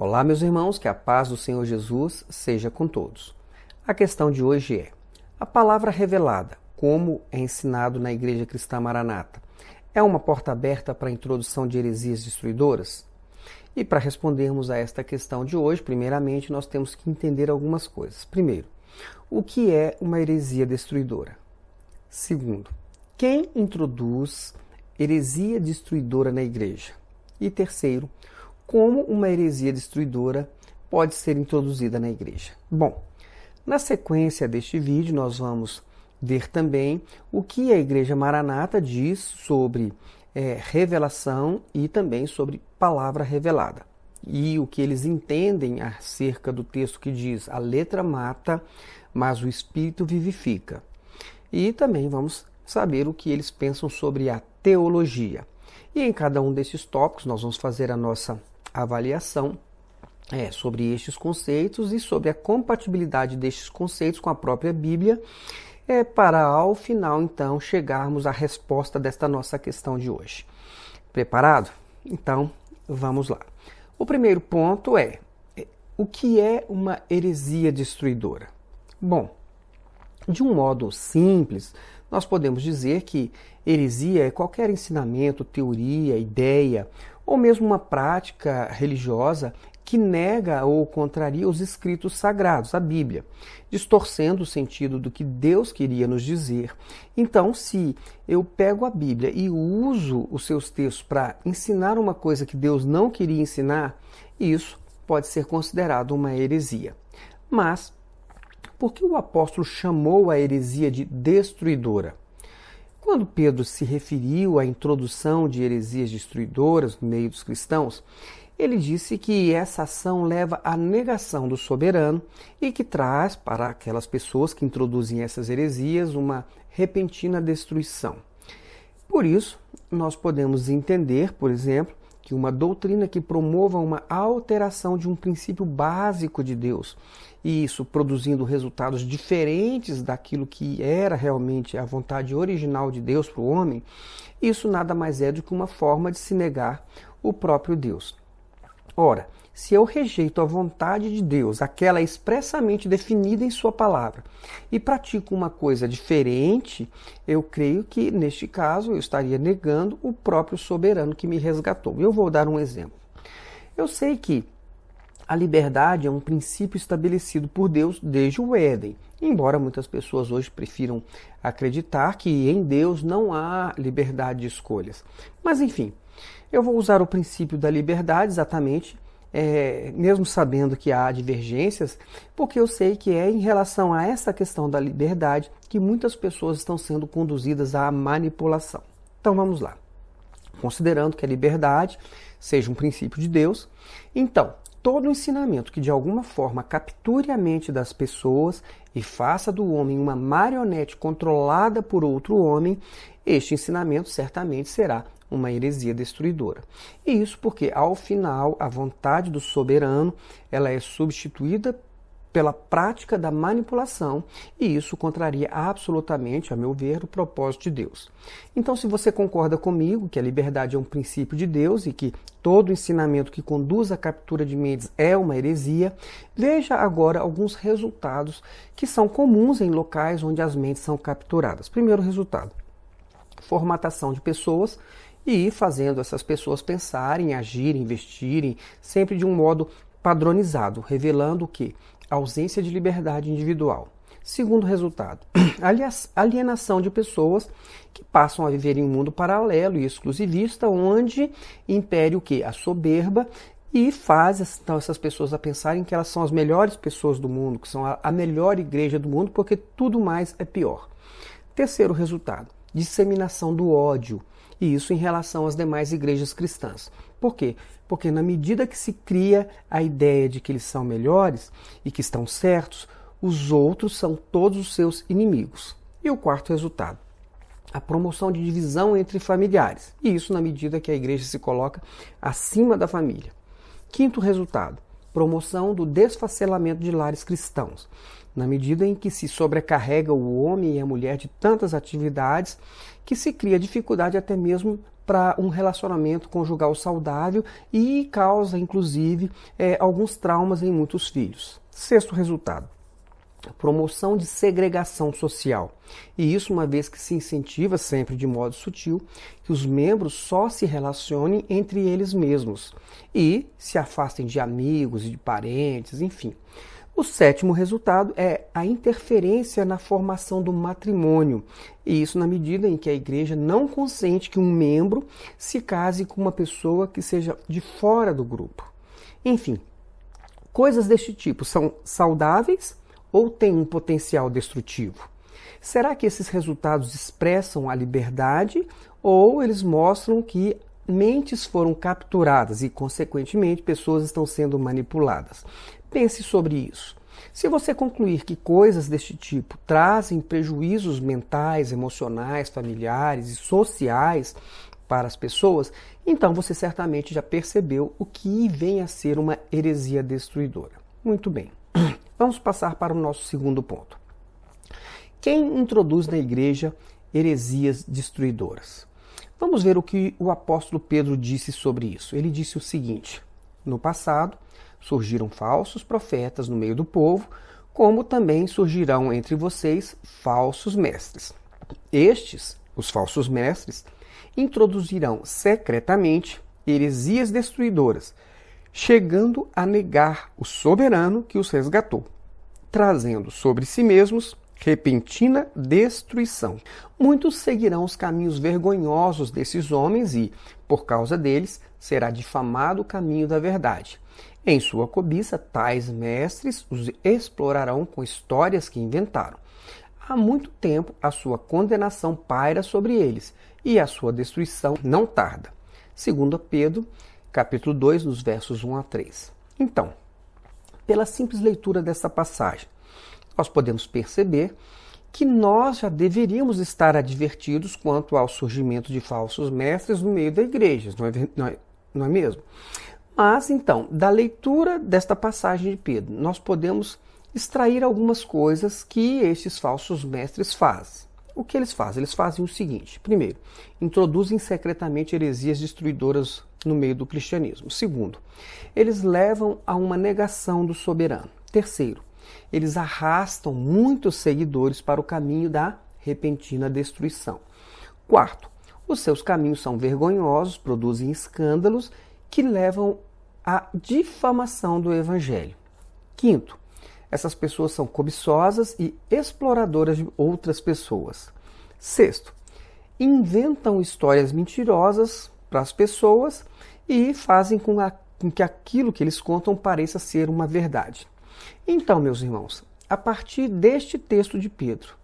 Olá, meus irmãos, que a paz do Senhor Jesus seja com todos. A questão de hoje é: a palavra revelada, como é ensinado na Igreja Cristã Maranata, é uma porta aberta para a introdução de heresias destruidoras? E para respondermos a esta questão de hoje, primeiramente nós temos que entender algumas coisas. Primeiro, o que é uma heresia destruidora? Segundo, quem introduz heresia destruidora na igreja? E terceiro, como uma heresia destruidora pode ser introduzida na igreja. Bom, na sequência deste vídeo, nós vamos ver também o que a Igreja Maranata diz sobre é, revelação e também sobre palavra revelada. E o que eles entendem acerca do texto que diz: a letra mata, mas o espírito vivifica. E também vamos saber o que eles pensam sobre a teologia. E em cada um desses tópicos nós vamos fazer a nossa avaliação é, sobre estes conceitos e sobre a compatibilidade destes conceitos com a própria Bíblia, é, para ao final então chegarmos à resposta desta nossa questão de hoje. Preparado? Então vamos lá. O primeiro ponto é, é o que é uma heresia destruidora? Bom, de um modo simples, nós podemos dizer que heresia é qualquer ensinamento, teoria, ideia ou mesmo uma prática religiosa que nega ou contraria os escritos sagrados, a Bíblia, distorcendo o sentido do que Deus queria nos dizer. Então, se eu pego a Bíblia e uso os seus textos para ensinar uma coisa que Deus não queria ensinar, isso pode ser considerado uma heresia. Mas, por que o apóstolo chamou a heresia de destruidora? Quando Pedro se referiu à introdução de heresias destruidoras no meio dos cristãos, ele disse que essa ação leva à negação do soberano e que traz para aquelas pessoas que introduzem essas heresias uma repentina destruição. Por isso, nós podemos entender, por exemplo, que uma doutrina que promova uma alteração de um princípio básico de Deus, e isso produzindo resultados diferentes daquilo que era realmente a vontade original de Deus para o homem, isso nada mais é do que uma forma de se negar o próprio Deus. Ora, se eu rejeito a vontade de Deus, aquela expressamente definida em Sua palavra, e pratico uma coisa diferente, eu creio que, neste caso, eu estaria negando o próprio soberano que me resgatou. Eu vou dar um exemplo. Eu sei que a liberdade é um princípio estabelecido por Deus desde o Éden, embora muitas pessoas hoje prefiram acreditar que em Deus não há liberdade de escolhas. Mas, enfim, eu vou usar o princípio da liberdade exatamente é, mesmo sabendo que há divergências, porque eu sei que é em relação a essa questão da liberdade que muitas pessoas estão sendo conduzidas à manipulação. Então vamos lá. Considerando que a liberdade seja um princípio de Deus, então todo ensinamento que de alguma forma capture a mente das pessoas e faça do homem uma marionete controlada por outro homem, este ensinamento certamente será uma heresia destruidora. E isso porque, ao final, a vontade do soberano ela é substituída pela prática da manipulação, e isso contraria absolutamente, a meu ver, o propósito de Deus. Então, se você concorda comigo que a liberdade é um princípio de Deus e que todo ensinamento que conduz à captura de mentes é uma heresia, veja agora alguns resultados que são comuns em locais onde as mentes são capturadas. Primeiro resultado: formatação de pessoas e fazendo essas pessoas pensarem, agirem, investirem, sempre de um modo padronizado, revelando que? Ausência de liberdade individual. Segundo resultado, alienação de pessoas que passam a viver em um mundo paralelo e exclusivista, onde impere o que? A soberba e faz então, essas pessoas a pensarem que elas são as melhores pessoas do mundo, que são a melhor igreja do mundo, porque tudo mais é pior. Terceiro resultado, disseminação do ódio, e isso em relação às demais igrejas cristãs. Por quê? Porque na medida que se cria a ideia de que eles são melhores e que estão certos, os outros são todos os seus inimigos. E o quarto resultado? A promoção de divisão entre familiares, e isso na medida que a igreja se coloca acima da família. Quinto resultado: promoção do desfacelamento de lares cristãos. na medida em que se sobrecarrega o homem e a mulher de tantas atividades que se cria dificuldade até mesmo para um relacionamento conjugal saudável e causa, inclusive, é, alguns traumas em muitos filhos. Sexto resultado: promoção de segregação social. E isso uma vez que se incentiva sempre de modo sutil que os membros só se relacionem entre eles mesmos e se afastem de amigos e de parentes, enfim. O sétimo resultado é a interferência na formação do matrimônio, e isso na medida em que a igreja não consente que um membro se case com uma pessoa que seja de fora do grupo. Enfim, coisas deste tipo são saudáveis ou têm um potencial destrutivo? Será que esses resultados expressam a liberdade ou eles mostram que mentes foram capturadas e, consequentemente, pessoas estão sendo manipuladas? Pense sobre isso. Se você concluir que coisas deste tipo trazem prejuízos mentais, emocionais, familiares e sociais para as pessoas, então você certamente já percebeu o que vem a ser uma heresia destruidora. Muito bem. Vamos passar para o nosso segundo ponto. Quem introduz na igreja heresias destruidoras? Vamos ver o que o apóstolo Pedro disse sobre isso. Ele disse o seguinte: No passado surgiram falsos profetas no meio do povo, como também surgirão entre vocês falsos mestres. Estes, os falsos mestres, introduzirão secretamente heresias destruidoras chegando a negar o soberano que os resgatou, trazendo sobre si mesmos repentina destruição. Muitos seguirão os caminhos vergonhosos desses homens e, por causa deles, será difamado o caminho da verdade. Em sua cobiça, tais mestres os explorarão com histórias que inventaram. Há muito tempo a sua condenação paira sobre eles e a sua destruição não tarda. Segundo Pedro capítulo 2, nos versos 1 a 3. Então, pela simples leitura dessa passagem, nós podemos perceber que nós já deveríamos estar advertidos quanto ao surgimento de falsos mestres no meio da igreja, não é, não é, não é mesmo? Mas então, da leitura desta passagem de Pedro, nós podemos extrair algumas coisas que estes falsos mestres fazem. O que eles fazem? Eles fazem o seguinte: primeiro, introduzem secretamente heresias destruidoras no meio do cristianismo. Segundo, eles levam a uma negação do soberano. Terceiro, eles arrastam muitos seguidores para o caminho da repentina destruição. Quarto, os seus caminhos são vergonhosos, produzem escândalos que levam à difamação do evangelho. Quinto, essas pessoas são cobiçosas e exploradoras de outras pessoas. Sexto, inventam histórias mentirosas para as pessoas e fazem com, a, com que aquilo que eles contam pareça ser uma verdade. Então, meus irmãos, a partir deste texto de Pedro,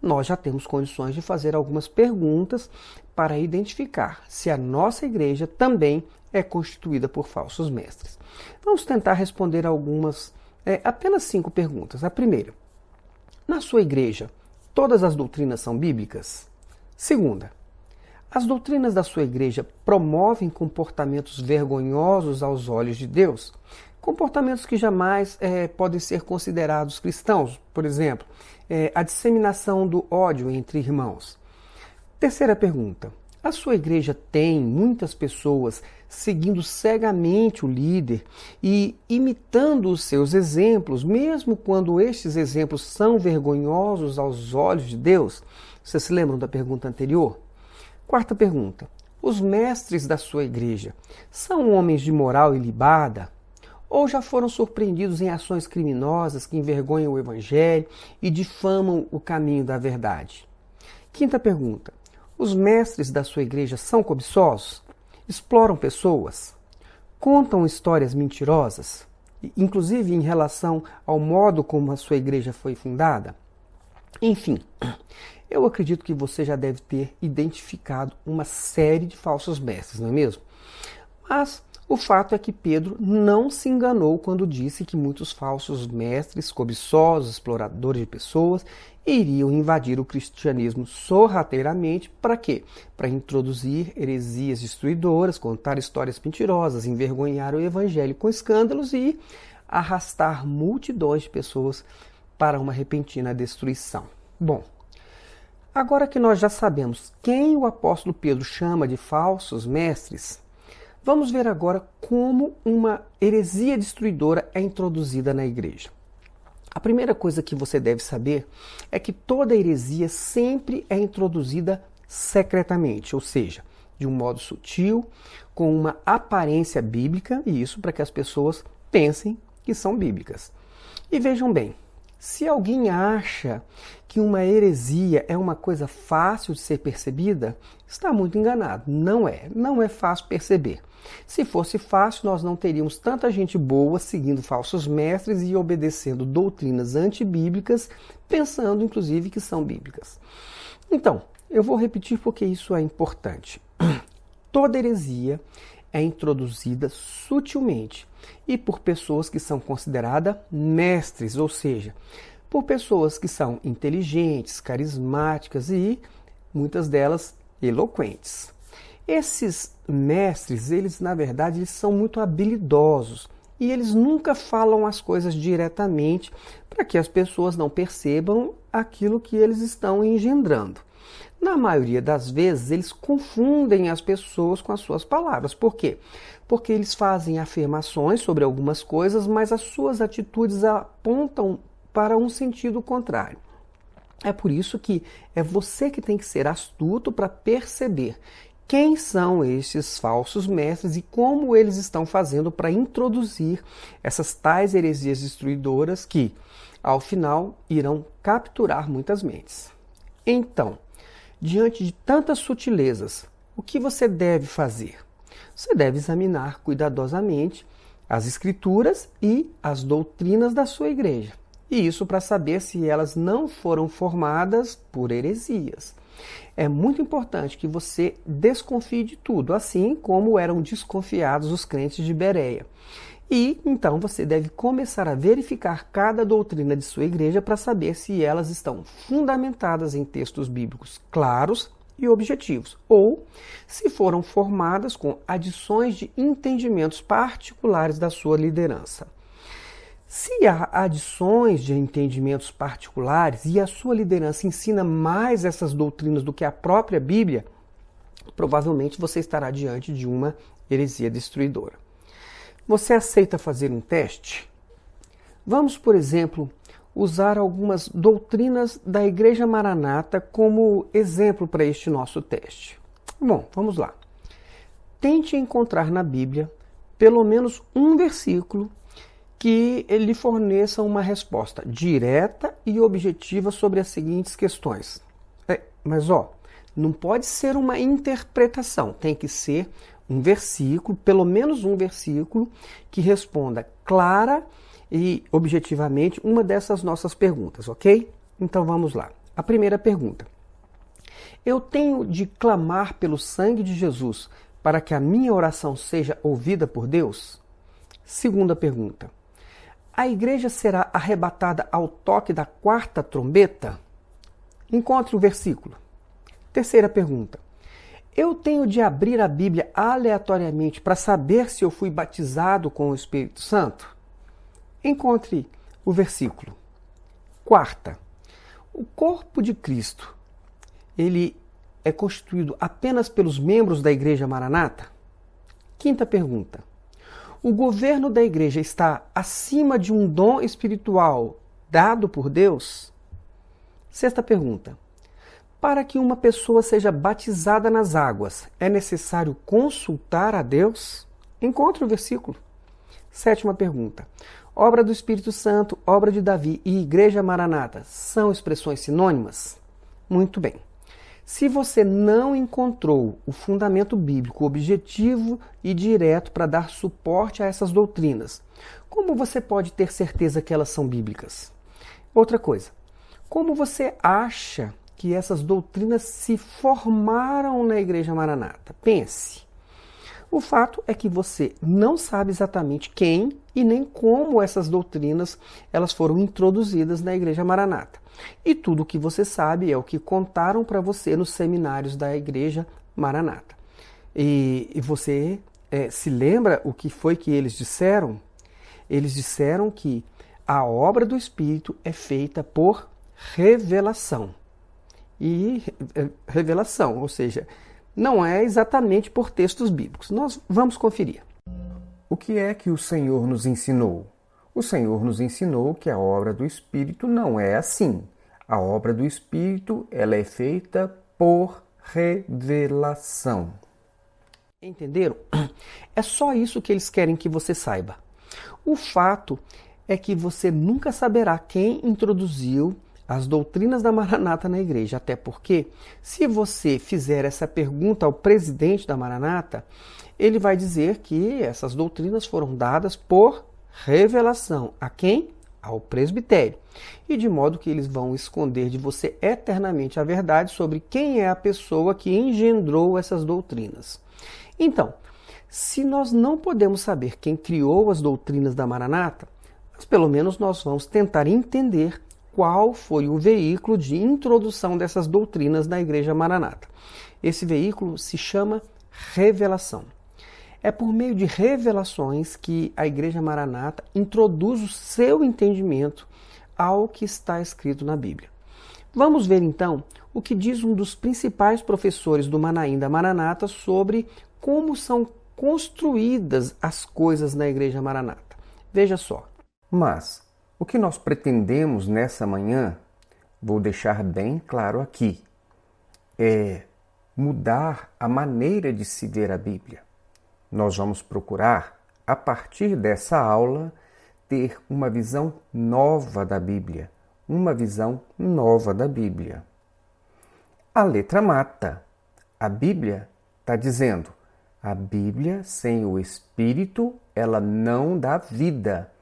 nós já temos condições de fazer algumas perguntas para identificar se a nossa igreja também é constituída por falsos mestres. Vamos tentar responder algumas, é, apenas cinco perguntas. A primeira, na sua igreja, todas as doutrinas são bíblicas? Segunda, as doutrinas da sua igreja promovem comportamentos vergonhosos aos olhos de Deus? Comportamentos que jamais é, podem ser considerados cristãos, por exemplo, é, a disseminação do ódio entre irmãos. Terceira pergunta: a sua igreja tem muitas pessoas seguindo cegamente o líder e imitando os seus exemplos, mesmo quando estes exemplos são vergonhosos aos olhos de Deus? Vocês se lembram da pergunta anterior? Quarta pergunta: Os mestres da sua igreja são homens de moral ilibada? Ou já foram surpreendidos em ações criminosas que envergonham o evangelho e difamam o caminho da verdade? Quinta pergunta: Os mestres da sua igreja são cobiçosos? Exploram pessoas? Contam histórias mentirosas? Inclusive em relação ao modo como a sua igreja foi fundada? Enfim, eu acredito que você já deve ter identificado uma série de falsos mestres, não é mesmo? Mas o fato é que Pedro não se enganou quando disse que muitos falsos mestres, cobiçosos, exploradores de pessoas, iriam invadir o cristianismo sorrateiramente para quê? Para introduzir heresias destruidoras, contar histórias mentirosas, envergonhar o evangelho com escândalos e arrastar multidões de pessoas para uma repentina destruição. Bom, agora que nós já sabemos quem o apóstolo Pedro chama de falsos mestres, vamos ver agora como uma heresia destruidora é introduzida na igreja. A primeira coisa que você deve saber é que toda heresia sempre é introduzida secretamente, ou seja, de um modo sutil, com uma aparência bíblica, e isso para que as pessoas pensem que são bíblicas. E vejam bem, se alguém acha que uma heresia é uma coisa fácil de ser percebida, está muito enganado. Não é, não é fácil perceber. Se fosse fácil, nós não teríamos tanta gente boa seguindo falsos mestres e obedecendo doutrinas antibíblicas, pensando inclusive que são bíblicas. Então, eu vou repetir porque isso é importante. Toda heresia é introduzida sutilmente e por pessoas que são consideradas mestres, ou seja, por pessoas que são inteligentes, carismáticas e muitas delas eloquentes. Esses mestres, eles na verdade eles são muito habilidosos e eles nunca falam as coisas diretamente para que as pessoas não percebam aquilo que eles estão engendrando. Na maioria das vezes, eles confundem as pessoas com as suas palavras. Por quê? Porque eles fazem afirmações sobre algumas coisas, mas as suas atitudes apontam para um sentido contrário. É por isso que é você que tem que ser astuto para perceber quem são estes falsos mestres e como eles estão fazendo para introduzir essas tais heresias destruidoras que, ao final, irão capturar muitas mentes. Então, diante de tantas sutilezas, o que você deve fazer? Você deve examinar cuidadosamente as escrituras e as doutrinas da sua igreja. E isso para saber se elas não foram formadas por heresias. É muito importante que você desconfie de tudo, assim como eram desconfiados os crentes de Bereia. E então você deve começar a verificar cada doutrina de sua igreja para saber se elas estão fundamentadas em textos bíblicos claros e objetivos, ou se foram formadas com adições de entendimentos particulares da sua liderança. Se há adições de entendimentos particulares e a sua liderança ensina mais essas doutrinas do que a própria Bíblia, provavelmente você estará diante de uma heresia destruidora. Você aceita fazer um teste? Vamos, por exemplo, usar algumas doutrinas da Igreja Maranata como exemplo para este nosso teste. Bom, vamos lá. Tente encontrar na Bíblia pelo menos um versículo que lhe forneça uma resposta direta e objetiva sobre as seguintes questões. É, mas ó, não pode ser uma interpretação, tem que ser um versículo, pelo menos um versículo, que responda clara e objetivamente uma dessas nossas perguntas, ok? Então vamos lá. A primeira pergunta: Eu tenho de clamar pelo sangue de Jesus para que a minha oração seja ouvida por Deus? Segunda pergunta: A igreja será arrebatada ao toque da quarta trombeta? Encontre o versículo. Terceira pergunta: eu tenho de abrir a Bíblia aleatoriamente para saber se eu fui batizado com o Espírito Santo? Encontre o versículo. Quarta, o corpo de Cristo, ele é constituído apenas pelos membros da Igreja Maranata? Quinta pergunta. O governo da igreja está acima de um dom espiritual dado por Deus? Sexta pergunta. Para que uma pessoa seja batizada nas águas, é necessário consultar a Deus? Encontre o versículo. Sétima pergunta. Obra do Espírito Santo, obra de Davi e Igreja Maranata são expressões sinônimas? Muito bem. Se você não encontrou o fundamento bíblico objetivo e direto para dar suporte a essas doutrinas, como você pode ter certeza que elas são bíblicas? Outra coisa, como você acha que essas doutrinas se formaram na Igreja Maranata. Pense. O fato é que você não sabe exatamente quem e nem como essas doutrinas elas foram introduzidas na Igreja Maranata. E tudo o que você sabe é o que contaram para você nos seminários da Igreja Maranata. E, e você é, se lembra o que foi que eles disseram? Eles disseram que A obra do Espírito é feita por revelação. E eh, revelação, ou seja, não é exatamente por textos bíblicos. Nós vamos conferir. O que é que o Senhor nos ensinou? O Senhor nos ensinou que a obra do Espírito não é assim. A obra do Espírito ela é feita por revelação. Entenderam? É só isso que eles querem que você saiba. O fato é que você nunca saberá quem introduziu as doutrinas da Maranata na igreja. Até porque, se você fizer essa pergunta ao presidente da Maranata, ele vai dizer que essas doutrinas foram dadas por revelação. A quem? Ao presbitério. E de modo que eles vão esconder de você eternamente a verdade sobre quem é a pessoa que engendrou essas doutrinas. Então, se nós não podemos saber quem criou as doutrinas da Maranata, mas pelo menos nós vamos tentar entender qual foi o veículo de introdução dessas doutrinas na Igreja Maranata. Esse veículo se chama revelação. É por meio de revelações que a Igreja Maranata introduz o seu entendimento ao que está escrito na Bíblia. Vamos ver então o que diz um dos principais professores do Manaim da Maranata sobre como são construídas as coisas na Igreja Maranata. Veja só. Mas o que nós pretendemos nessa manhã, vou deixar bem claro aqui, é mudar a maneira de se ver a Bíblia. Nós vamos procurar, a partir dessa aula, ter uma visão nova da Bíblia, uma visão nova da Bíblia. A letra mata. A Bíblia está dizendo: a Bíblia sem o Espírito, ela não dá vida.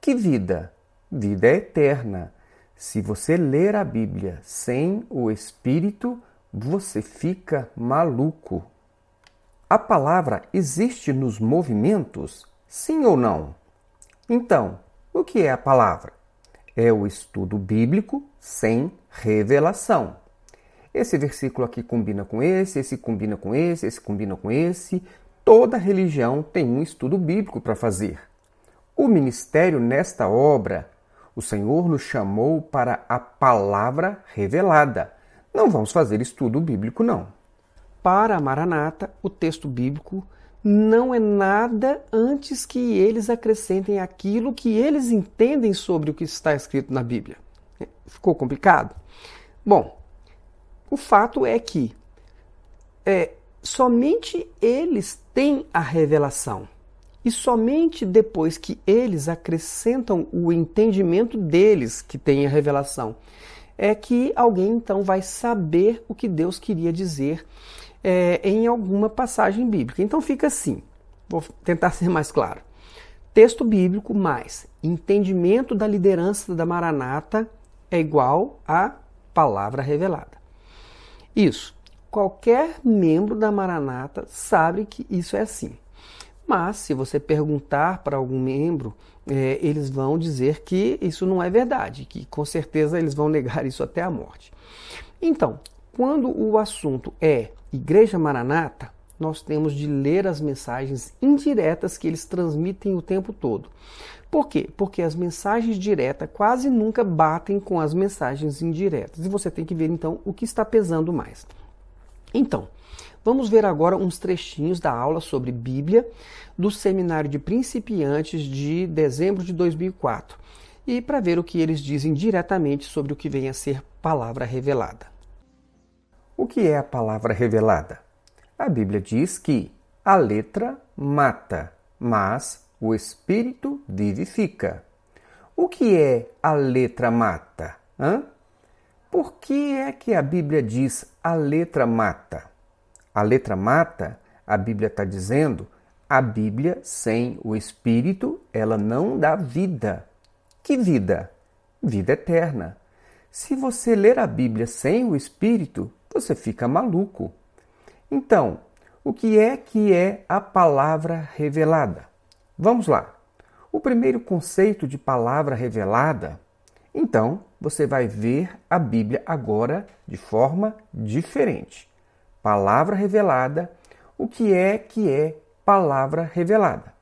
Que vida? Vida eterna. Se você ler a Bíblia sem o Espírito, você fica maluco. A palavra existe nos movimentos? Sim ou não? Então, o que é a palavra? É o estudo bíblico sem revelação. Esse versículo aqui combina com esse, esse combina com esse, esse combina com esse. Toda religião tem um estudo bíblico para fazer. O ministério nesta obra, o Senhor nos chamou para a palavra revelada. Não vamos fazer estudo bíblico, não. Para a Maranata, o texto bíblico não é nada antes que eles acrescentem aquilo que eles entendem sobre o que está escrito na Bíblia. Ficou complicado? Bom, o fato é que é, somente eles têm a revelação. E somente depois que eles acrescentam o entendimento deles que tem a revelação, é que alguém então vai saber o que Deus queria dizer é, em alguma passagem bíblica. Então fica assim, vou tentar ser mais claro. Texto bíblico mais entendimento da liderança da Maranata é igual a palavra revelada. Isso. Qualquer membro da Maranata sabe que isso é assim. Mas, se você perguntar para algum membro, é, eles vão dizer que isso não é verdade, que com certeza eles vão negar isso até a morte. Então, quando o assunto é Igreja Maranata, nós temos de ler as mensagens indiretas que eles transmitem o tempo todo. Por quê? Porque as mensagens diretas quase nunca batem com as mensagens indiretas. E você tem que ver então o que está pesando mais. Então, vamos ver agora uns trechinhos da aula sobre Bíblia do Seminário de Principiantes de dezembro de 2004 e para ver o que eles dizem diretamente sobre o que vem a ser palavra revelada. O que é a palavra revelada? A Bíblia diz que a letra mata, mas o espírito vivifica. O que é a letra mata? Hã? Por que é que a Bíblia diz a letra mata? A letra mata, a Bíblia está dizendo, a Bíblia sem o Espírito, ela não dá vida. Que vida? Vida eterna. Se você ler a Bíblia sem o Espírito, você fica maluco. Então, o que é que é a palavra revelada? Vamos lá. O primeiro conceito de palavra revelada, então, você vai ver a Bíblia agora de forma diferente. Palavra revelada, o que é que é palavra revelada?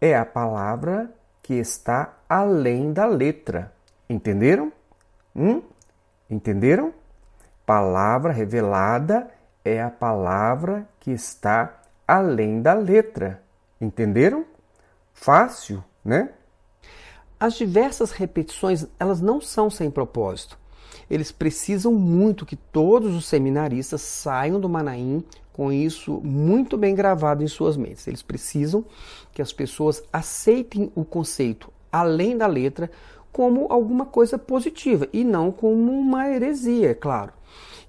É a palavra que está além da letra. Entenderam? Hum? Entenderam? Palavra revelada é a palavra que está além da letra. Entenderam? Fácil, né? As diversas repetições, elas não são sem propósito. Eles precisam muito que todos os seminaristas saiam do Manaim com isso muito bem gravado em suas mentes. Eles precisam que as pessoas aceitem o conceito além da letra como alguma coisa positiva e não como uma heresia, é claro.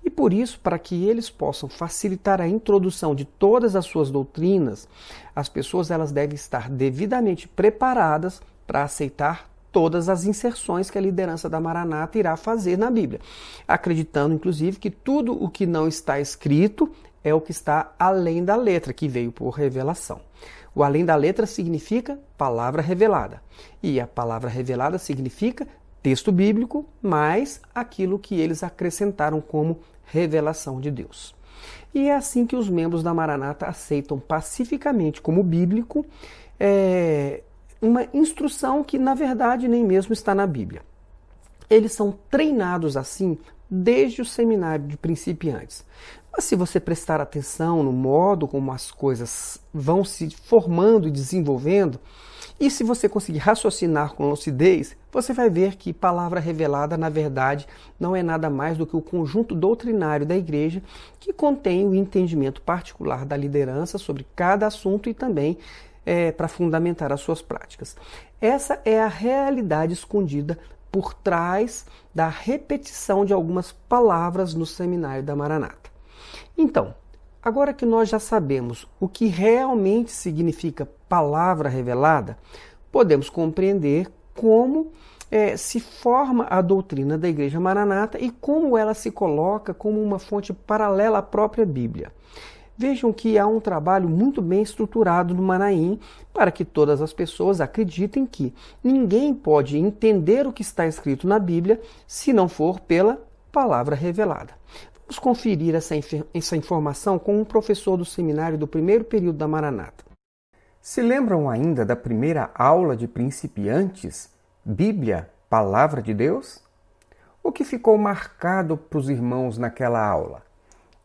E por isso, para que eles possam facilitar a introdução de todas as suas doutrinas, as pessoas elas devem estar devidamente preparadas para aceitar todas as inserções que a liderança da Maranata irá fazer na Bíblia, acreditando inclusive que tudo o que não está escrito é o que está além da letra, que veio por revelação. O além da letra significa palavra revelada, e a palavra revelada significa texto bíblico mais aquilo que eles acrescentaram como revelação de Deus. E é assim que os membros da Maranata aceitam pacificamente como bíblico é, uma instrução que, na verdade, nem mesmo está na Bíblia. Eles são treinados assim desde o seminário de principiantes. Mas se você prestar atenção no modo como as coisas vão se formando e desenvolvendo, e se você conseguir raciocinar com lucidez, você vai ver que palavra revelada, na verdade, não é nada mais do que o conjunto doutrinário da igreja que contém o entendimento particular da liderança sobre cada assunto e também é, para fundamentar as suas práticas. Essa é a realidade escondida por trás da repetição de algumas palavras no seminário da Maranata. Então, agora que nós já sabemos o que realmente significa palavra revelada, podemos compreender como é, se forma a doutrina da Igreja Maranata e como ela se coloca como uma fonte paralela à própria Bíblia. Vejam que há um trabalho muito bem estruturado no Manaim para que todas as pessoas acreditem que ninguém pode entender o que está escrito na Bíblia se não for pela palavra revelada. Vamos conferir essa, essa informação com um professor do seminário do primeiro período da Maranata. Se lembram ainda da primeira aula de principiantes, Bíblia, Palavra de Deus? O que ficou marcado para os irmãos naquela aula?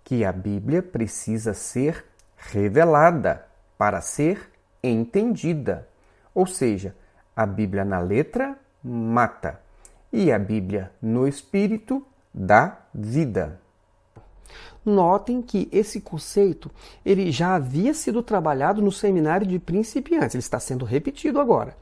Que a Bíblia precisa ser revelada para ser entendida. Ou seja, a Bíblia na letra mata e a Bíblia no espírito dá vida. Notem que esse conceito ele já havia sido trabalhado no seminário de principiantes, ele está sendo repetido agora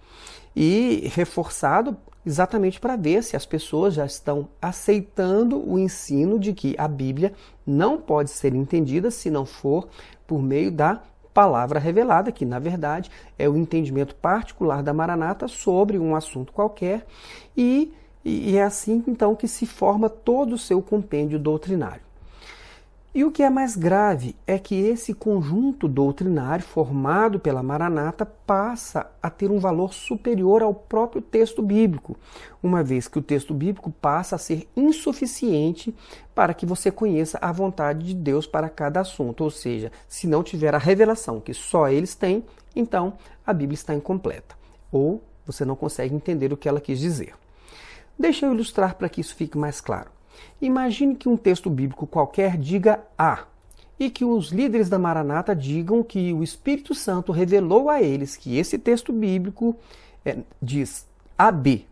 e reforçado exatamente para ver se as pessoas já estão aceitando o ensino de que a Bíblia não pode ser entendida se não for por meio da palavra revelada, que na verdade é o entendimento particular da Maranata sobre um assunto qualquer, e, e é assim então que se forma todo o seu compêndio doutrinário. E o que é mais grave é que esse conjunto doutrinário formado pela Maranata passa a ter um valor superior ao próprio texto bíblico, uma vez que o texto bíblico passa a ser insuficiente para que você conheça a vontade de Deus para cada assunto. Ou seja, se não tiver a revelação que só eles têm, então a Bíblia está incompleta. Ou você não consegue entender o que ela quis dizer. Deixa eu ilustrar para que isso fique mais claro. Imagine que um texto bíblico qualquer diga A e que os líderes da Maranata digam que o Espírito Santo revelou a eles que esse texto bíblico é, diz AB.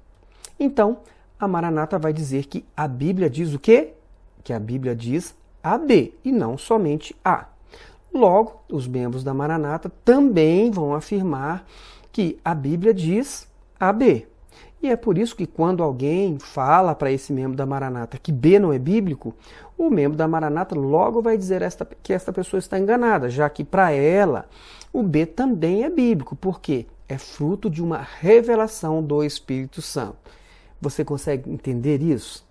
Então, a Maranata vai dizer que a Bíblia diz o quê? Que a Bíblia diz AB e não somente A. Logo, os membros da Maranata também vão afirmar que a Bíblia diz AB. E é por isso que quando alguém fala para esse membro da Maranata que B não é bíblico, o membro da Maranata logo vai dizer esta, que esta pessoa está enganada, já que para ela o B também é bíblico, porque é fruto de uma revelação do Espírito Santo. Você consegue entender isso?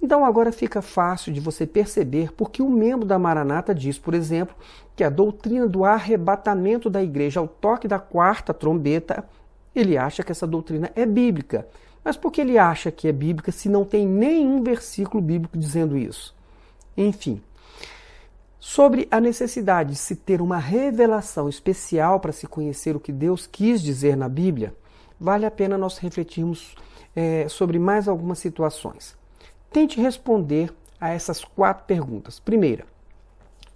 Então agora fica fácil de você perceber porque o membro da Maranata diz, por exemplo, que a doutrina do arrebatamento da igreja ao toque da quarta trombeta ele acha que essa doutrina é bíblica. Mas por que ele acha que é bíblica se não tem nenhum versículo bíblico dizendo isso? Enfim, sobre a necessidade de se ter uma revelação especial para se conhecer o que Deus quis dizer na Bíblia, vale a pena nós refletirmos é, sobre mais algumas situações. Tente responder a essas quatro perguntas. Primeira,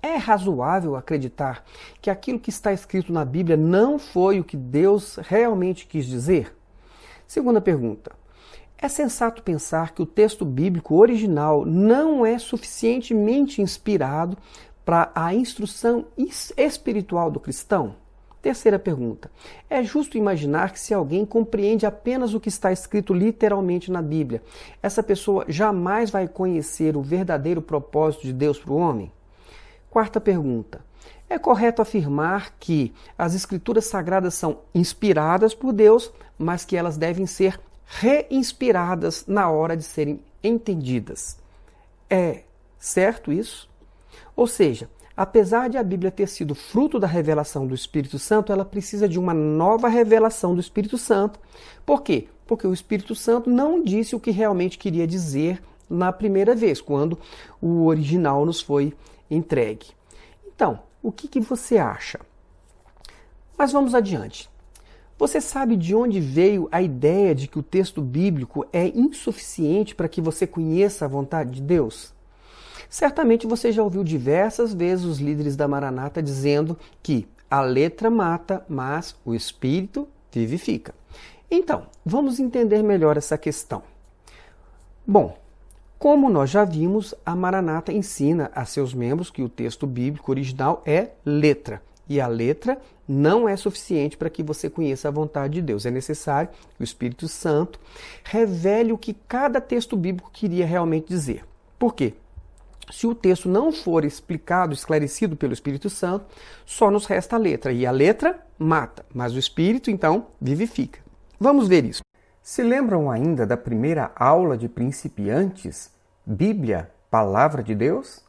é razoável acreditar que aquilo que está escrito na Bíblia não foi o que Deus realmente quis dizer? Segunda pergunta. É sensato pensar que o texto bíblico original não é suficientemente inspirado para a instrução espiritual do cristão? Terceira pergunta. É justo imaginar que se alguém compreende apenas o que está escrito literalmente na Bíblia, essa pessoa jamais vai conhecer o verdadeiro propósito de Deus para o homem? Quarta pergunta. É correto afirmar que as Escrituras Sagradas são inspiradas por Deus, mas que elas devem ser reinspiradas na hora de serem entendidas. É certo isso? Ou seja, apesar de a Bíblia ter sido fruto da revelação do Espírito Santo, ela precisa de uma nova revelação do Espírito Santo. Por quê? Porque o Espírito Santo não disse o que realmente queria dizer na primeira vez, quando o original nos foi entregue. Então, o que, que você acha? Mas vamos adiante. Você sabe de onde veio a ideia de que o texto bíblico é insuficiente para que você conheça a vontade de Deus? Certamente você já ouviu diversas vezes os líderes da Maranata dizendo que a letra mata, mas o espírito vivifica. Então, vamos entender melhor essa questão. Bom, como nós já vimos, a Maranata ensina a seus membros que o texto bíblico original é letra. E a letra não é suficiente para que você conheça a vontade de Deus. É necessário que o Espírito Santo revele o que cada texto bíblico queria realmente dizer. Por quê? Se o texto não for explicado, esclarecido pelo Espírito Santo, só nos resta a letra. E a letra mata, mas o Espírito, então, vivifica. Vamos ver isso. Se lembram ainda da primeira aula de principiantes? Bíblia, Palavra de Deus?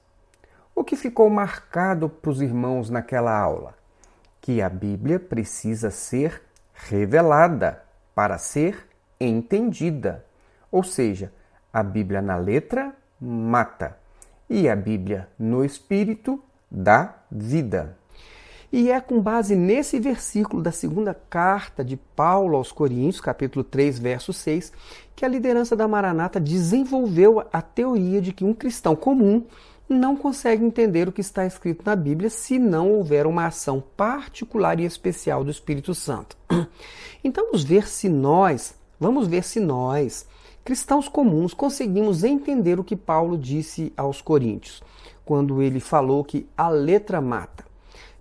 O que ficou marcado para os irmãos naquela aula? Que a Bíblia precisa ser revelada para ser entendida. Ou seja, a Bíblia na letra mata e a Bíblia no espírito dá vida. E é com base nesse versículo da segunda carta de Paulo aos Coríntios, capítulo 3, verso 6, que a liderança da Maranata desenvolveu a teoria de que um cristão comum não consegue entender o que está escrito na Bíblia se não houver uma ação particular e especial do Espírito Santo. Então vamos ver se nós, vamos ver se nós, cristãos comuns, conseguimos entender o que Paulo disse aos Coríntios, quando ele falou que a letra mata.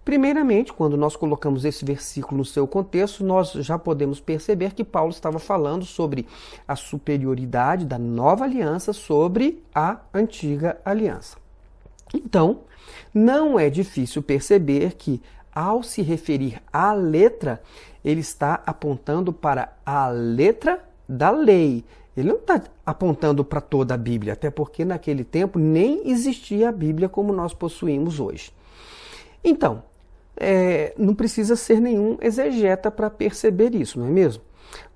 Primeiramente, quando nós colocamos esse versículo no seu contexto, nós já podemos perceber que Paulo estava falando sobre a superioridade da nova aliança sobre a antiga aliança. Então, não é difícil perceber que, ao se referir à letra, ele está apontando para a letra da lei. Ele não está apontando para toda a Bíblia, até porque naquele tempo nem existia a Bíblia como nós possuímos hoje. Então, é, não precisa ser nenhum exegeta para perceber isso, não é mesmo?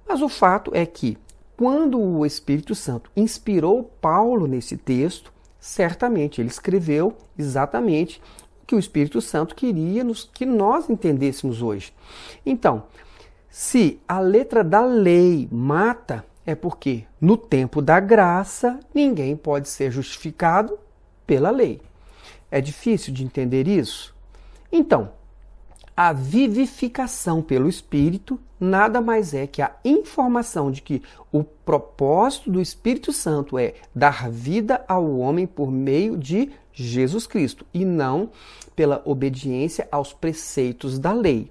Mas o fato é que, quando o Espírito Santo inspirou Paulo nesse texto, certamente ele escreveu exatamente o que o Espírito Santo queria nos, que nós entendêssemos hoje. Então, se a letra da lei mata, é porque no tempo da graça ninguém pode ser justificado pela lei. É difícil de entender isso? Então, a vivificação pelo Espírito nada mais é que a informação de que o propósito do Espírito Santo é dar vida ao homem por meio de Jesus Cristo e não pela obediência aos preceitos da lei.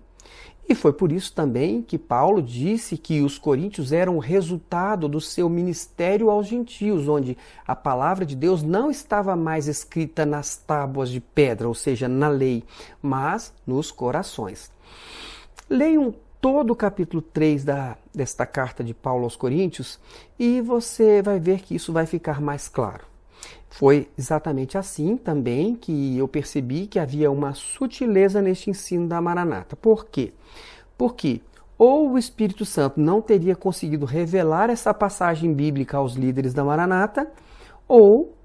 E foi por isso também que Paulo disse que os coríntios eram o resultado do seu ministério aos gentios, onde a palavra de Deus não estava mais escrita nas tábuas de pedra, ou seja, na lei, mas nos corações. Leiam todo o capítulo 3 da, desta carta de Paulo aos Coríntios e você vai ver que isso vai ficar mais claro. Foi exatamente assim também que eu percebi que havia uma sutileza neste ensino da Maranata. Por quê? Porque ou o Espírito Santo não teria conseguido revelar essa passagem bíblica aos líderes da Maranata, ou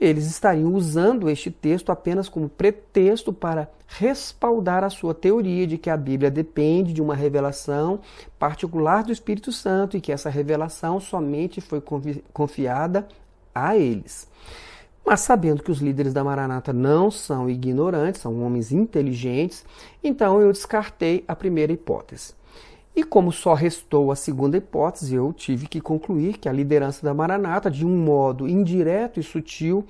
eles estariam usando este texto apenas como pretexto para respaldar a sua teoria de que a Bíblia depende de uma revelação particular do Espírito Santo e que essa revelação somente foi confiada a eles. Mas sabendo que os líderes da Maranata não são ignorantes, são homens inteligentes, então eu descartei a primeira hipótese. E como só restou a segunda hipótese, eu tive que concluir que a liderança da Maranata, de um modo indireto e sutil,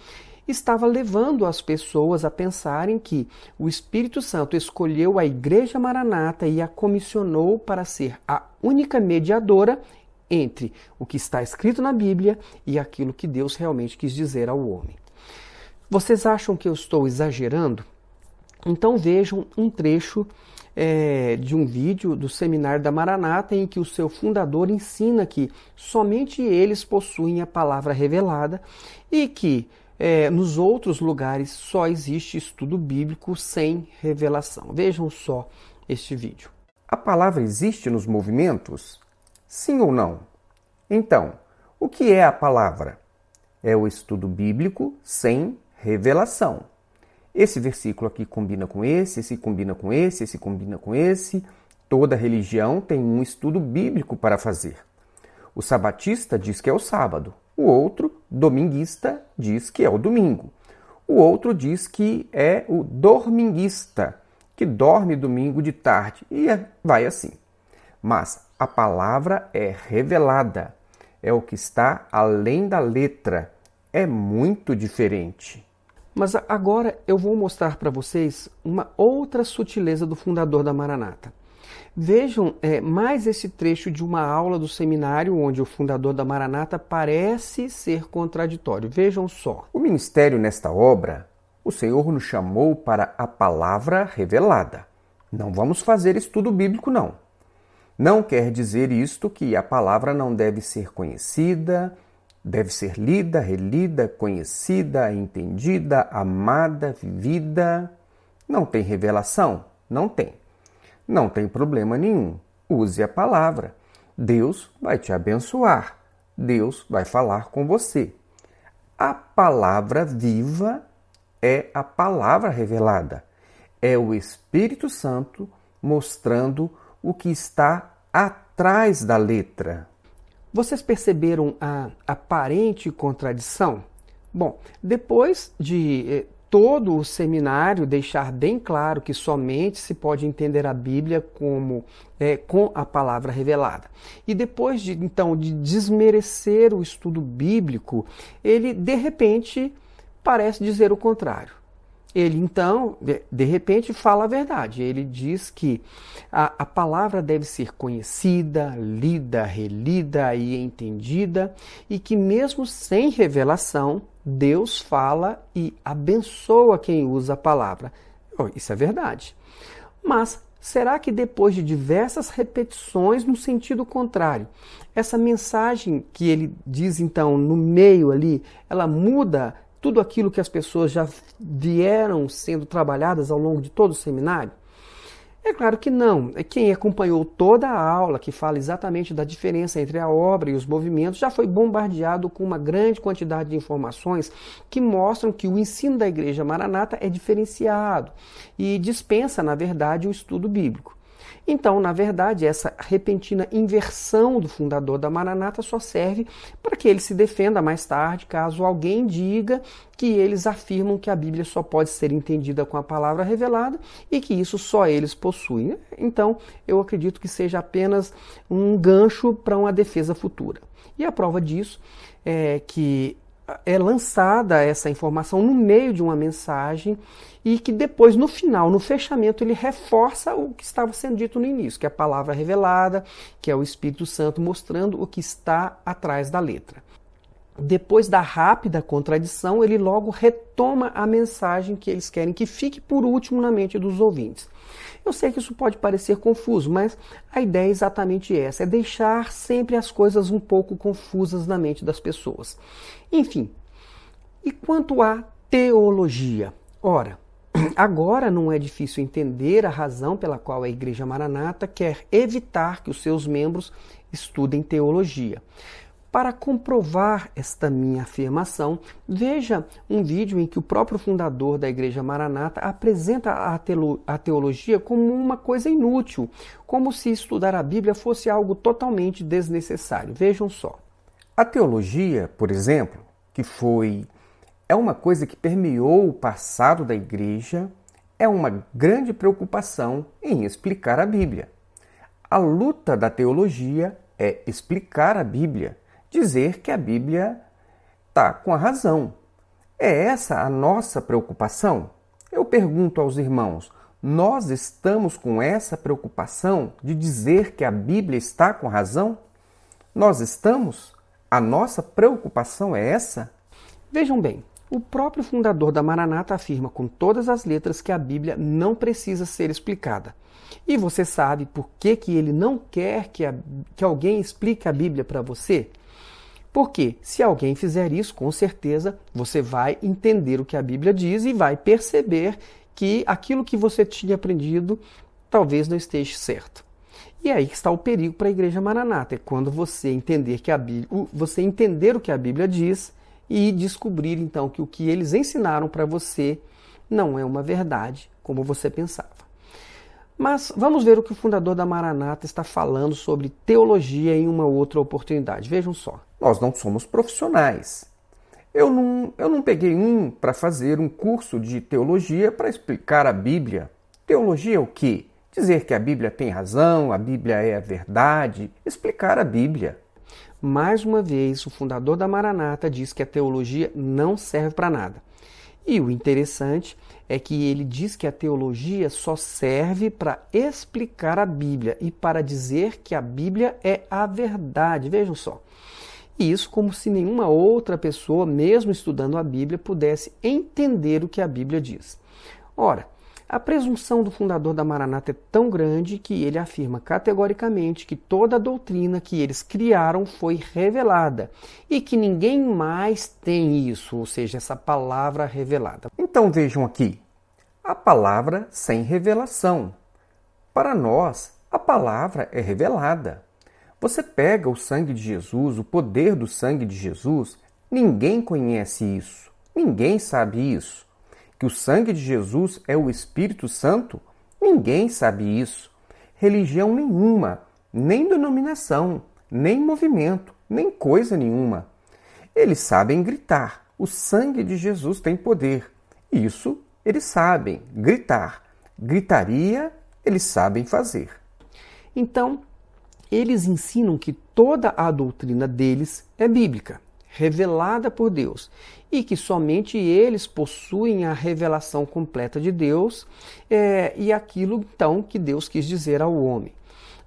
estava levando as pessoas a pensarem que o Espírito Santo escolheu a Igreja Maranata e a comissionou para ser a única mediadora entre o que está escrito na Bíblia e aquilo que Deus realmente quis dizer ao homem. Vocês acham que eu estou exagerando? Então vejam um trecho é, de um vídeo do seminário da Maranata em que o seu fundador ensina que somente eles possuem a palavra revelada e que é, nos outros lugares só existe estudo bíblico sem revelação. Vejam só este vídeo. A palavra existe nos movimentos? Sim ou não? Então, o que é a palavra? É o estudo bíblico sem revelação. Esse versículo aqui combina com esse, esse combina com esse, esse combina com esse. Toda religião tem um estudo bíblico para fazer. O sabatista diz que é o sábado, o outro, dominguista, diz que é o domingo. O outro diz que é o dorminguista, que dorme domingo de tarde, e é, vai assim. Mas a palavra é revelada, é o que está além da letra, é muito diferente. Mas agora eu vou mostrar para vocês uma outra sutileza do fundador da Maranata. Vejam é, mais esse trecho de uma aula do seminário onde o fundador da Maranata parece ser contraditório. Vejam só. O ministério nesta obra, o Senhor nos chamou para a palavra revelada. Não vamos fazer estudo bíblico, não. Não quer dizer isto que a palavra não deve ser conhecida, deve ser lida, relida, conhecida, entendida, amada, vivida. Não tem revelação? Não tem. Não tem problema nenhum. Use a palavra. Deus vai te abençoar. Deus vai falar com você. A palavra viva é a palavra revelada. É o Espírito Santo mostrando o que está atrás da letra. Vocês perceberam a aparente contradição? Bom, depois de eh, todo o seminário deixar bem claro que somente se pode entender a Bíblia como é, com a palavra revelada. E depois de então de desmerecer o estudo bíblico, ele de repente parece dizer o contrário. Ele então, de repente, fala a verdade. Ele diz que a, a, palavra deve ser conhecida, lida, relida e entendida, e que, mesmo sem revelação, Deus fala e abençoa quem usa a palavra. Oh, isso é verdade. Mas será que depois de diversas repetições no sentido contrário, essa mensagem que ele diz então no meio ali, ela muda tudo aquilo que as pessoas já vieram sendo trabalhadas ao longo de todo o seminário? É claro que não. É quem acompanhou toda a aula, que fala exatamente da diferença entre a obra e os movimentos, já foi bombardeado com uma grande quantidade de informações que mostram que o ensino da Igreja Maranata é diferenciado e dispensa, na verdade, o estudo bíblico. Então, na verdade, essa repentina inversão do fundador da Maranata só serve para que ele se defenda mais tarde, caso alguém diga que eles afirmam que a Bíblia só pode ser entendida com a palavra revelada e que isso só eles possuem. Então, eu acredito que seja apenas um gancho para uma defesa futura. E a prova disso é que é lançada essa informação no meio de uma mensagem e que depois, no final, no fechamento, ele reforça o que estava sendo dito no início, que é a palavra revelada, que é o Espírito Santo mostrando o que está atrás da letra. Depois da rápida contradição, ele logo retoma a mensagem que eles querem que fique por último na mente dos ouvintes. Eu sei que isso pode parecer confuso, mas a ideia é exatamente essa: é deixar sempre as coisas um pouco confusas na mente das pessoas. Enfim, e quanto à teologia? Ora, agora não é difícil entender a razão pela qual a Igreja Maranata quer evitar que os seus membros estudem teologia. Para comprovar esta minha afirmação, veja um vídeo em que o próprio fundador da Igreja Maranata apresenta a teologia como uma coisa inútil, como se estudar a Bíblia fosse algo totalmente desnecessário. Vejam só. A teologia, por exemplo, que foi é uma coisa que permeou o passado da igreja, é uma grande preocupação em explicar a Bíblia. A luta da teologia é explicar a Bíblia, dizer que a Bíblia está com a razão. É essa a nossa preocupação? Eu pergunto aos irmãos: nós estamos com essa preocupação de dizer que a Bíblia está com razão? Nós estamos? A nossa preocupação é essa? Vejam bem, o próprio fundador da Maranata afirma com todas as letras que a Bíblia não precisa ser explicada. E você sabe por que, que ele não quer que, a, que alguém explique a Bíblia para você? Porque se alguém fizer isso, com certeza você vai entender o que a Bíblia diz e vai perceber que aquilo que você tinha aprendido talvez não esteja certo. E aí está o perigo para a igreja Maranata, é quando você entender que a Bíblia, você entender o que a Bíblia diz e descobrir então que o que eles ensinaram para você não é uma verdade como você pensava. Mas vamos ver o que o fundador da Maranata está falando sobre teologia em uma outra oportunidade. Vejam só. Nós não somos profissionais. Eu não, eu não peguei um para fazer um curso de teologia para explicar a Bíblia. Teologia é o quê? Dizer que a Bíblia tem razão, a Bíblia é a verdade, explicar a Bíblia. Mais uma vez, o fundador da Maranata diz que a teologia não serve para nada. E o interessante é que ele diz que a teologia só serve para explicar a Bíblia e para dizer que a Bíblia é a verdade. Vejam só. Isso como se nenhuma outra pessoa, mesmo estudando a Bíblia, pudesse entender o que a Bíblia diz. Ora, a presunção do fundador da Maranata é tão grande que ele afirma categoricamente que toda a doutrina que eles criaram foi revelada e que ninguém mais tem isso, ou seja, essa palavra revelada. Então vejam aqui, a palavra sem revelação. Para nós, a palavra é revelada. Você pega o sangue de Jesus, o poder do sangue de Jesus, ninguém conhece isso, ninguém sabe isso que o sangue de Jesus é o Espírito Santo? Ninguém sabe isso. Religião nenhuma, nem denominação, nem movimento, nem coisa nenhuma. Eles sabem gritar: o sangue de Jesus tem poder. Isso eles sabem gritar. Gritaria eles sabem fazer. Então, eles ensinam que toda a doutrina deles é bíblica revelada por Deus e que somente eles possuem a revelação completa de Deus é, e aquilo então que Deus quis dizer ao homem.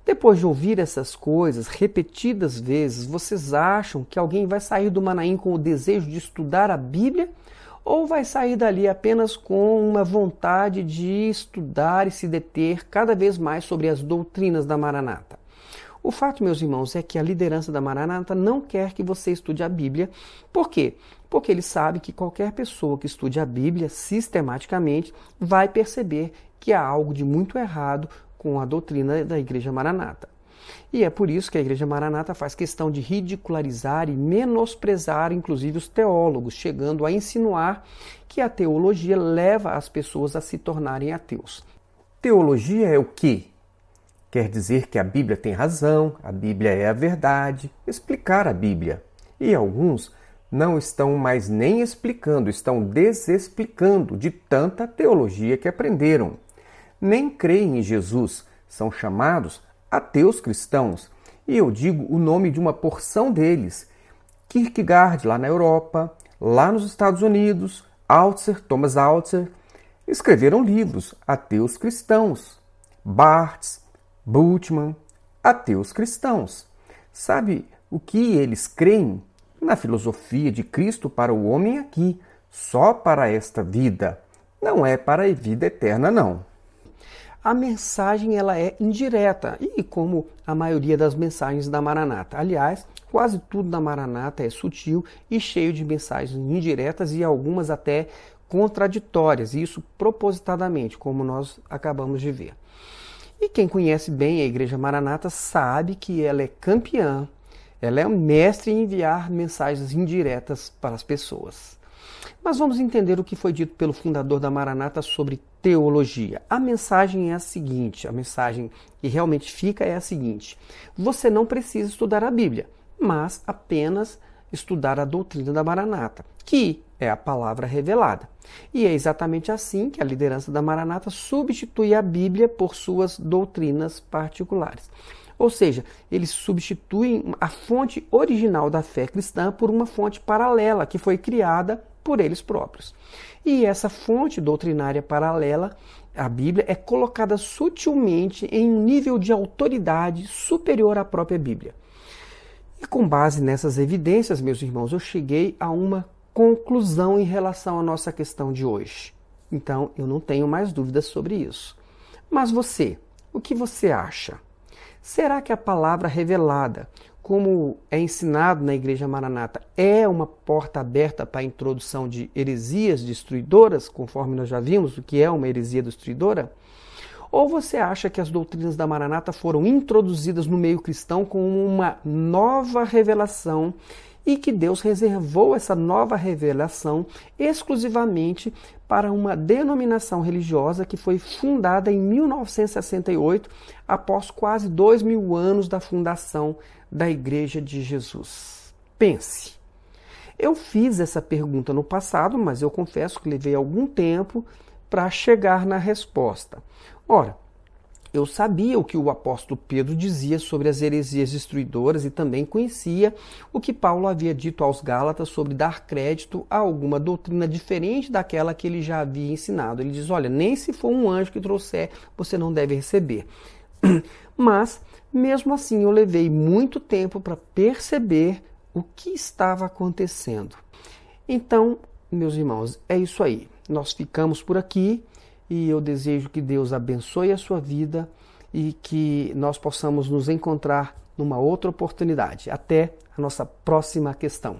Depois de ouvir essas coisas repetidas vezes, vocês acham que alguém vai sair do Manaim com o desejo de estudar a Bíblia? Ou vai sair dali apenas com uma vontade de estudar e se deter cada vez mais sobre as doutrinas da Maranata? O fato, meus irmãos, é que a liderança da Maranata não quer que você estude a Bíblia. Por quê? Porque ele sabe que qualquer pessoa que estude a Bíblia sistematicamente vai perceber que há algo de muito errado com a doutrina da Igreja Maranata. E é por isso que a Igreja Maranata faz questão de ridicularizar e menosprezar, inclusive, os teólogos, chegando a insinuar que a teologia leva as pessoas a se tornarem ateus. Teologia é o quê? Quer dizer que a Bíblia tem razão, a Bíblia é a verdade, explicar a Bíblia. E alguns não estão mais nem explicando, estão desexplicando de tanta teologia que aprenderam. Nem creem em Jesus, são chamados ateus cristãos. E eu digo o nome de uma porção deles: Kierkegaard, lá na Europa, lá nos Estados Unidos, Altzer, Thomas Altzer, escreveram livros ateus cristãos. Barthes, Bultmann, ateus cristãos. Sabe o que eles creem? Na filosofia de Cristo para o homem aqui, só para esta vida. Não é para a vida eterna, não. A mensagem ela é indireta e como a maioria das mensagens da Maranata. Aliás, quase tudo da Maranata é sutil e cheio de mensagens indiretas e algumas até contraditórias, e isso propositadamente, como nós acabamos de ver. E quem conhece bem a Igreja Maranata sabe que ela é campeã Ela é um mestre em enviar mensagens indiretas para as pessoas. Mas vamos entender o que foi dito pelo fundador da Maranata sobre teologia. A mensagem é a seguinte: a mensagem que realmente fica é a seguinte: você não precisa estudar a Bíblia, mas apenas estudar a doutrina da Maranata, que é a palavra revelada. E é exatamente assim que a liderança da Maranata substitui a Bíblia por suas doutrinas particulares. Ou seja, eles substituem a fonte original da fé cristã por uma fonte paralela que foi criada por eles próprios. E essa fonte doutrinária paralela, a Bíblia, é colocada sutilmente em um nível de autoridade superior à própria Bíblia. E com base nessas evidências, meus irmãos, eu cheguei a uma conclusão em relação à nossa questão de hoje. Então, eu não tenho mais dúvidas sobre isso. Mas você, o que você acha? Será que a palavra revelada, como é ensinado na Igreja Maranata, é uma porta aberta para a introdução de heresias destruidoras, conforme nós já vimos o que é uma heresia destruidora? Ou você acha que as doutrinas da Maranata foram introduzidas no meio cristão com uma nova revelação e que Deus reservou essa nova revelação exclusivamente para uma denominação religiosa que foi fundada em 1968, após quase dois mil anos da fundação da Igreja de Jesus. Pense. Eu fiz essa pergunta no passado, mas eu confesso que levei algum tempo para chegar na resposta. Ora, eu sabia o que o apóstolo Pedro dizia sobre as heresias destruidoras e também conhecia o que Paulo havia dito aos Gálatas sobre dar crédito a alguma doutrina diferente daquela que ele já havia ensinado. Ele diz: Olha, nem se for um anjo que trouxer, você não deve receber. Mas, mesmo assim, eu levei muito tempo para perceber o que estava acontecendo. Então, meus irmãos, é isso aí. Nós ficamos por aqui e eu desejo que Deus abençoe a sua vida e que nós possamos nos encontrar numa outra oportunidade. Até a nossa próxima questão.